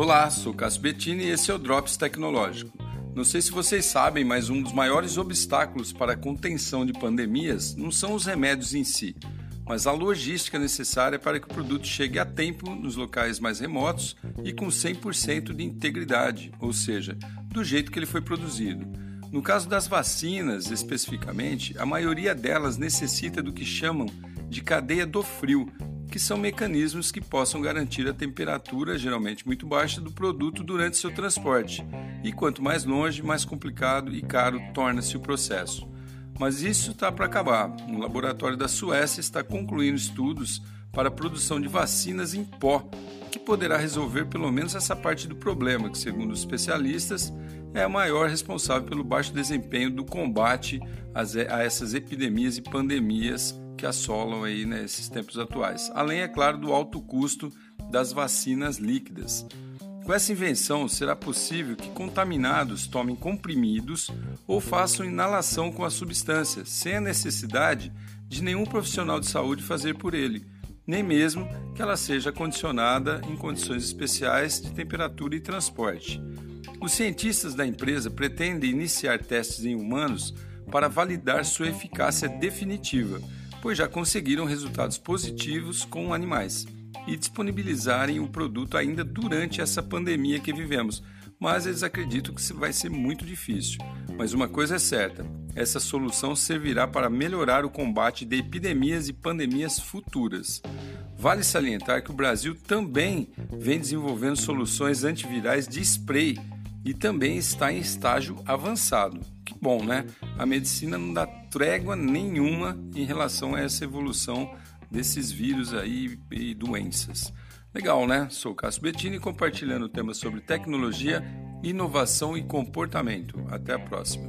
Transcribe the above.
Olá, sou Cássio Bettini e esse é o Drops Tecnológico. Não sei se vocês sabem, mas um dos maiores obstáculos para a contenção de pandemias não são os remédios em si, mas a logística necessária para que o produto chegue a tempo nos locais mais remotos e com 100% de integridade, ou seja, do jeito que ele foi produzido. No caso das vacinas, especificamente, a maioria delas necessita do que chamam de cadeia do frio, que são mecanismos que possam garantir a temperatura, geralmente muito baixa, do produto durante seu transporte. E quanto mais longe, mais complicado e caro torna-se o processo. Mas isso está para acabar. Um laboratório da Suécia está concluindo estudos para a produção de vacinas em pó, que poderá resolver pelo menos essa parte do problema, que, segundo os especialistas, é a maior responsável pelo baixo desempenho do combate a essas epidemias e pandemias que assolam aí nesses tempos atuais. Além, é claro, do alto custo das vacinas líquidas. Com essa invenção, será possível que contaminados tomem comprimidos ou façam inalação com a substância, sem a necessidade de nenhum profissional de saúde fazer por ele, nem mesmo que ela seja condicionada em condições especiais de temperatura e transporte. Os cientistas da empresa pretendem iniciar testes em humanos para validar sua eficácia definitiva pois já conseguiram resultados positivos com animais e disponibilizarem o produto ainda durante essa pandemia que vivemos. Mas eles acreditam que vai ser muito difícil. Mas uma coisa é certa: essa solução servirá para melhorar o combate de epidemias e pandemias futuras. Vale salientar que o Brasil também vem desenvolvendo soluções antivirais de spray e também está em estágio avançado. Que bom, né? A medicina não dá trégua nenhuma em relação a essa evolução desses vírus aí e doenças. Legal, né? Sou Cássio Bettini compartilhando temas sobre tecnologia, inovação e comportamento. Até a próxima.